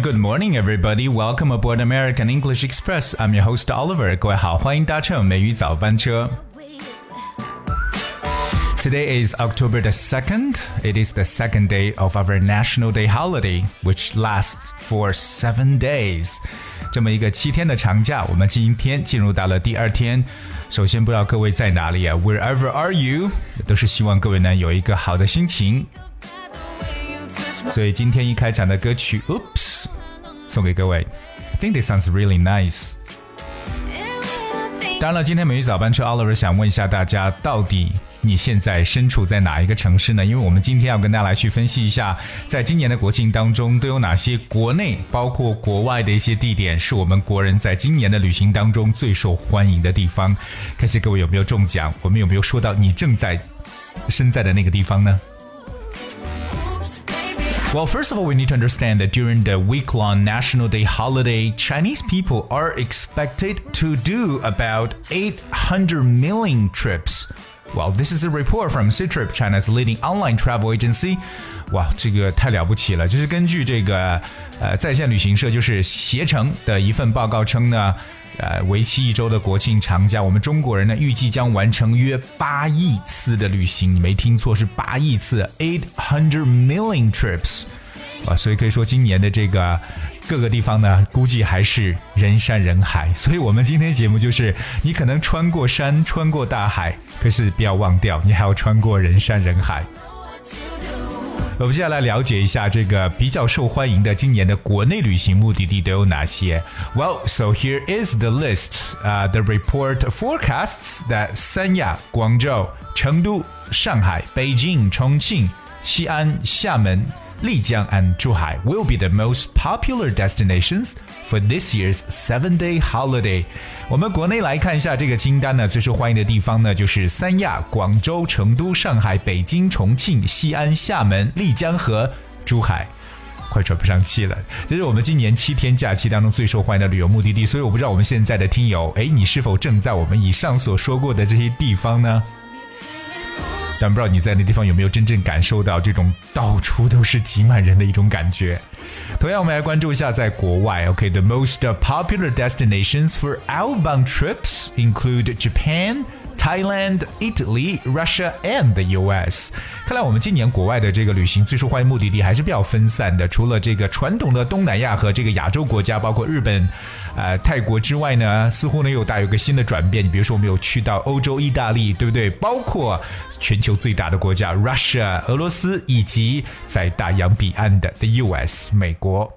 Hello and good morning, everybody. Welcome aboard American English Express. I'm your host Oliver. 各位好，欢迎搭乘美语早班车。Today is October the 2nd. It is the second day of our National Day holiday, which lasts for seven days. 这么一个七天的长假，我们今天进入到了第二天。首先，不知道各位在哪里啊？Wherever are you？都是希望各位呢有一个好的心情。所以今天一开场的歌曲，Oops， 送给各位。I think this sounds really nice。当然了，今天美语早班车 Oliver 想问一下大家，到底你现在身处在哪一个城市呢？因为我们今天要跟大家来去分析一下，在今年的国庆当中，都有哪些国内包括国外的一些地点，是我们国人在今年的旅行当中最受欢迎的地方。看些各位有没有中奖？我们有没有说到你正在身在的那个地方呢 ？Well, first of all, we need to understand that during the week long National Day holiday, Chinese people are expected to do about 800 million trips. Well, this is a report from Ctrip, China's leading online travel agency. 哇，这个太了不起了！就是根据这个呃在线旅行社就是携程的一份报告称呢， 呃，为期一周的国庆长假，我们中国人呢预计将完成约八亿次的旅行。你没听错，是八亿次，eight hundred million trips。啊，所以可以说今年的这个各个地方呢，估计还是人山人海。所以我们今天节目就是，你可能穿过山，穿过大海，可是不要忘掉，你还要穿过人山人海。我们接下来了解一下这个比较受欢迎的今年的国内旅行目的地都有哪些。Well, so here is the list. Uh, the report forecasts that 三亚、广州、成都、上海、北京、重庆、西安、厦门。丽江 and Zhuhai will be the most popular destinations for this year's seven-day holiday. 我们国内来看一下这个清单呢，最受欢迎的地方呢就是三亚、广州、成都、上海、北京、重庆、西安、厦门、丽江和珠海。快喘不上气了，这是我们今年七天假期当中最受欢迎的旅游目的地。所以我不知道我们现在的听友，哎，你是否正在我们以上所说过的这些地方呢？但不知道你在那地方有没有真正感受到这种到处都是挤满人的一种感觉。同样，我们来关注一下在国外。OK，the most popular destinations for outbound trips include Japan. Thailand, Italy, Russia, and the U.S. 看来我们今年国外的这个旅行最受欢迎目的地还是比较分散的。除了这个传统的东南亚和这个亚洲国家，包括日本、呃泰国之外呢，似乎呢又大有个新的转变。你比如说，我们有去到欧洲意大利，对不对？包括全球最大的国家 Russia 俄罗斯，以及在大洋彼岸的 the U.S. 美国。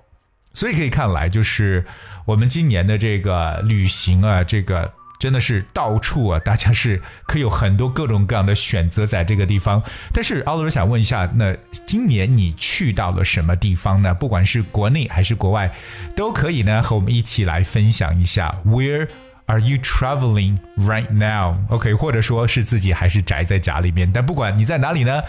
所以可以看来，就是我们今年的这个旅行啊，这个。真的是到处啊，大家是可以有很多各种各样的选择在这个地方。但是奥罗想问一下，那今年你去到了什么地方呢？不管是国内还是国外，都可以呢和我们一起来分享一下。Where are you traveling right now? OK，或者说是自己还是宅在家里面？但不管你在哪里呢，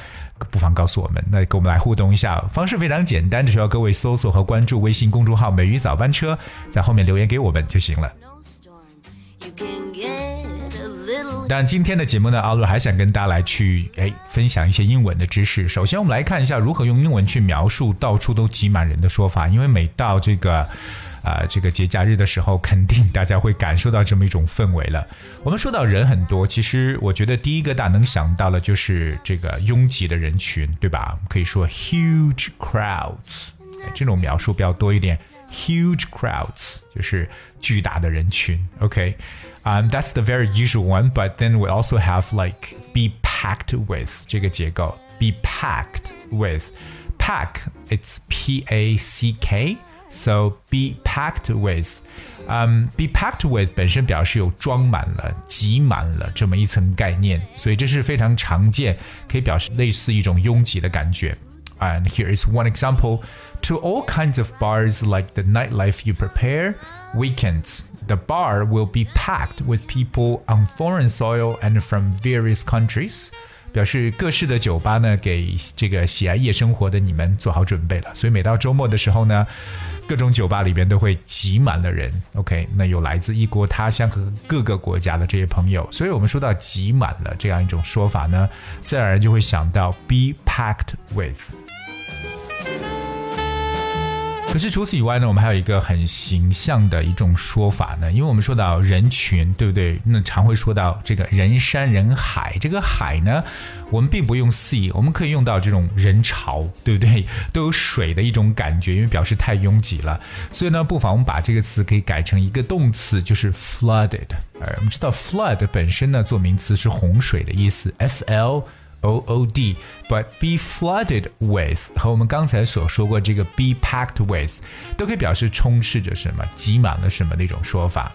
不妨告诉我们，那跟我们来互动一下。方式非常简单，只需要各位搜索和关注微信公众号“美语早班车”，在后面留言给我们就行了。但今天的节目呢，阿乐还想跟大家来去哎分享一些英文的知识。首先，我们来看一下如何用英文去描述“到处都挤满人”的说法。因为每到这个啊这个节假日的时候，肯定大家会感受到这么一种氛围了。我们说到人很多，其实我觉得第一个大能想到的就是这个拥挤的人群，对吧？可以说 huge crowds，这种描述比较多一点。huge crowds 就是巨大的人群。OK。Um, that's the very usual one, but then we also have like be packed with 这个结构，be packed with pack it's P A C K so be packed with um, be packed with 本身表示有装满了、挤满了这么一层概念，所以这是非常常见，可以表示类似一种拥挤的感觉。 And here is one example to all kinds of bars like the nightlife you prepare, weekends, the bar will be packed with people on foreign soil and from various countries. 表示各式的酒吧呢，给这个喜爱夜生活的你们做好准备了。所以每到周末的时候呢，各种酒吧里边都会挤满了人。OK，那有来自异国他乡和各个国家的这些朋友。所以我们说到挤满了这样一种说法呢，自然而然就会想到 be packed with。可是除此以外呢，我们还有一个很形象的一种说法呢，因为我们说到人群，对不对？那常会说到这个人山人海，这个海呢，我们并不用 sea，我们可以用到这种人潮，对不对？都有水的一种感觉，因为表示太拥挤了。所以呢，不妨我们把这个词可以改成一个动词，就是 flooded。而我们知道 flood 本身呢，做名词是洪水的意思，f l。O O D，but be flooded with 和我们刚才所说过这个 be packed with 都可以表示充斥着什么、挤满了什么的一种说法。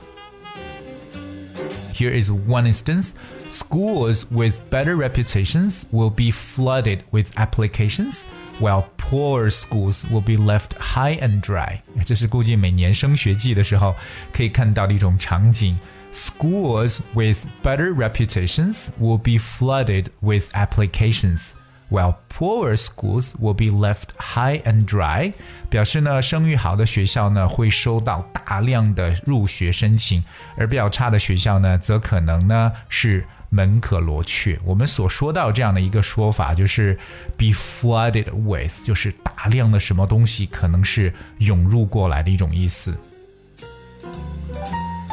Here is one instance. Schools with better reputations will be flooded with applications, while poor schools will be left high and dry. 这是估计每年升学季的时候可以看到的一种场景。 Schools with better reputations will be flooded with applications, while poorer schools will be left high and dry. 表示呢，声誉好的学校呢会收到大量的入学申请，而比较差的学校呢，则可能呢是门可罗雀。我们所说到这样的一个说法，就是 be flooded with，就是大量的什么东西可能是涌入过来的一种意思。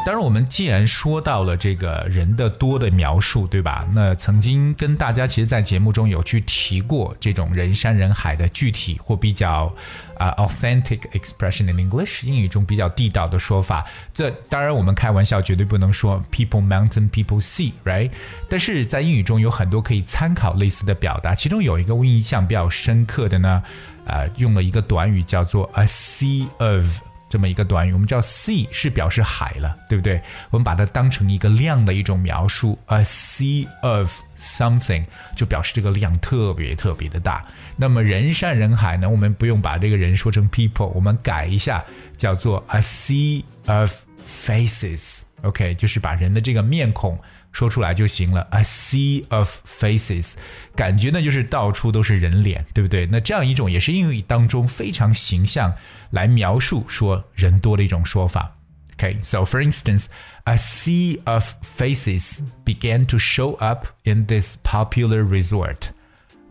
当然，我们既然说到了这个人的多的描述，对吧？那曾经跟大家其实，在节目中有去提过这种人山人海的具体或比较啊 authentic expression in English 英语中比较地道的说法。这当然，我们开玩笑绝对不能说 people mountain people sea，right？但是在英语中有很多可以参考类似的表达，其中有一个我印象比较深刻的呢，呃，用了一个短语叫做 a sea of。这么一个短语，我们知道 sea 是表示海了，对不对？我们把它当成一个量的一种描述，a sea of something 就表示这个量特别特别的大。那么人山人海呢？我们不用把这个人说成 people，我们改一下，叫做 a sea of faces。OK，就是把人的这个面孔。说出来就行了。A sea of faces，感觉呢就是到处都是人脸，对不对？那这样一种也是英语当中非常形象来描述说人多的一种说法。Okay, so for instance, a sea of faces began to show up in this popular resort.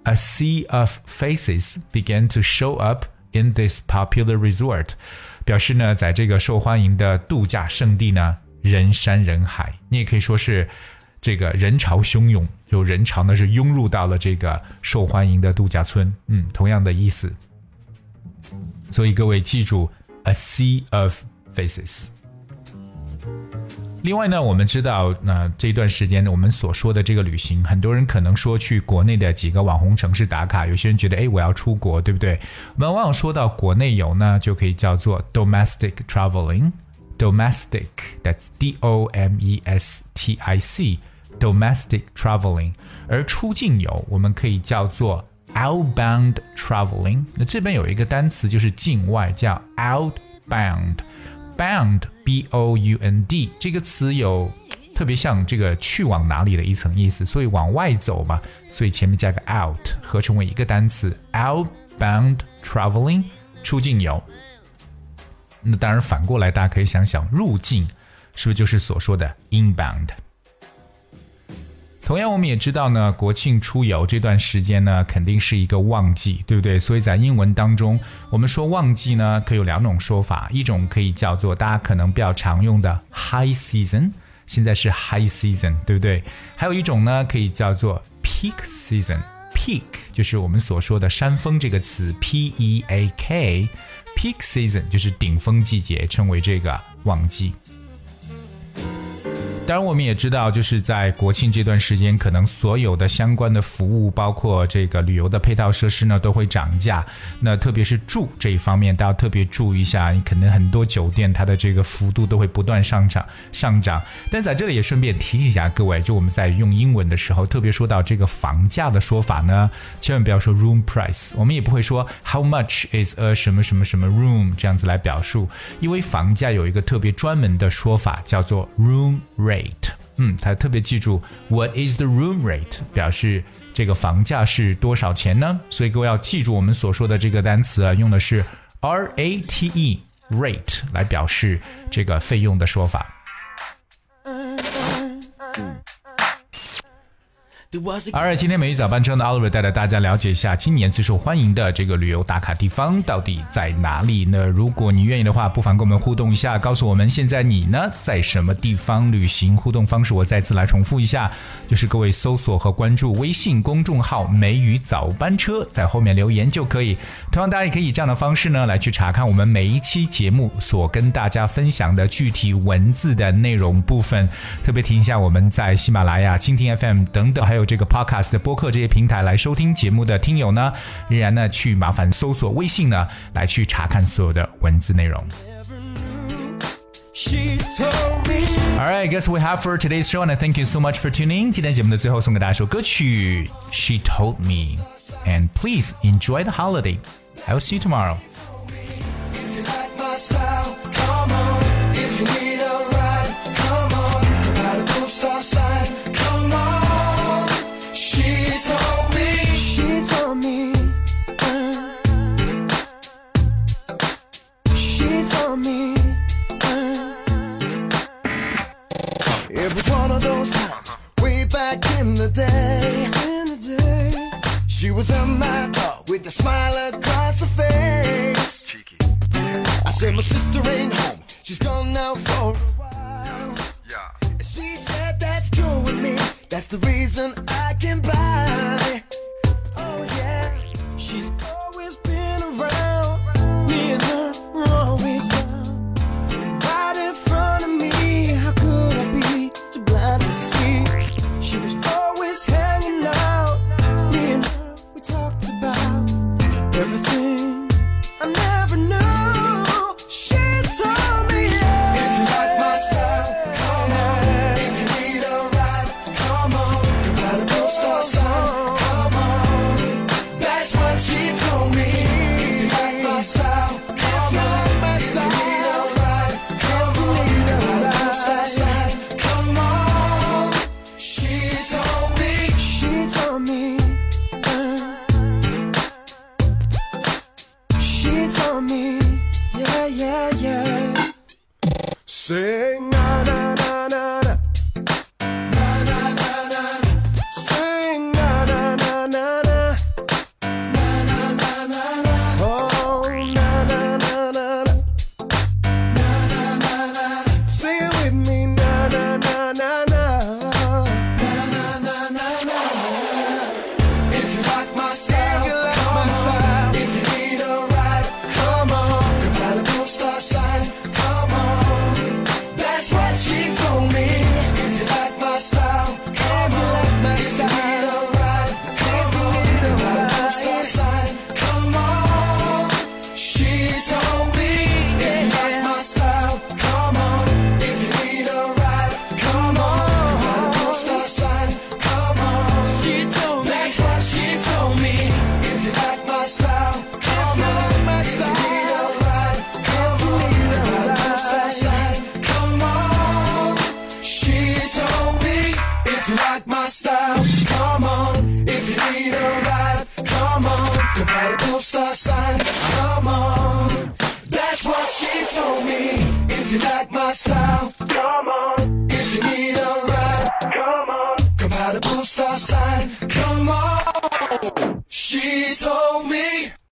A sea of faces began to show up in this popular resort，表示呢，在这个受欢迎的度假胜地呢，人山人海。你也可以说是 这个人潮汹涌，有人潮呢是涌入到了这个受欢迎的度假村，嗯，同样的意思。所以各位记住，a sea of faces。另外呢，我们知道，那这段时间我们所说的这个旅行，很多人可能说去国内的几个网红城市打卡，有些人觉得，哎，我要出国，对不对？我们往往说到国内游呢，就可以叫做 domestic traveling。domestic，that's D O M E S T I C。domestic traveling，而出境游我们可以叫做 outbound traveling。那这边有一个单词就是境外，叫 outbound。bound b o u n d 这个词有特别像这个去往哪里的一层意思，所以往外走嘛，所以前面加个 out，合成为一个单词 outbound traveling，出境游。 那当然反过来，大家可以想想入境是不是就是所说的 inbound？同样，我们也知道呢，国庆出游这段时间呢，肯定是一个旺季，对不对？所以在英文当中，我们说旺季呢，可以有两种说法，一种可以叫做大家可能比较常用的 high season，现在是 high season，对不对？还有一种呢，可以叫做 peak season，peak 就是我们所说的山峰这个词，p e a k Peak season 就是顶峰季节，称为这个旺季。当然，我们也知道，就是在国庆这段时间，可能所有的相关的服务，包括这个旅游的配套设施呢，都会涨价。那特别是住这一方面，大家特别注意一下。你可能很多酒店它的这个幅度都会不断上涨上涨。但在这里也顺便提醒一下各位，就我们在用英文的时候，特别说到这个房价的说法呢，千万不要说 room price，我们也不会说 how much is a 什么什么什么 room 这样子来表述，因为房价有一个特别专门的说法，叫做 room rate。rate，嗯，他特别记住 What is the room rate？表示这个房价是多少钱呢？所以各位要记住我们所说的这个单词啊，用的是 R A T E rate 来表示这个费用的说法。而今天美语早班车呢，Oliver 带着大家了解一下今年最受欢迎的这个旅游打卡地方到底在哪里呢？如果你愿意的话，不妨跟我们互动一下，告诉我们现在你呢在什么地方旅行？互动方式我再次来重复一下，就是各位搜索和关注微信公众号“美语早班车”，在后面留言就可以。同样，大家也可以以这样的方式呢来去查看我们每一期节目所跟大家分享的具体文字的内容部分。特别提一下，我们在喜马拉雅、蜻蜓 FM 等等，还有这个 Podcast 的播客这些平台来收听节目的听友呢，仍然呢去麻烦搜索微信呢，来去查看所有的文字内容。Alright, guess we have for today's show, and thank you so much for tuning. 今天节目的最后送给大家一首歌曲，She Told Me, and please enjoy the holiday. I will see you tomorrow. It was one of those times way back in the day. In the day, she was in my car with a smile across her face. Cheeky. I said my sister ain't home. She's gone now for a while. Yeah. She said that's cool with me. That's the reason I can buy.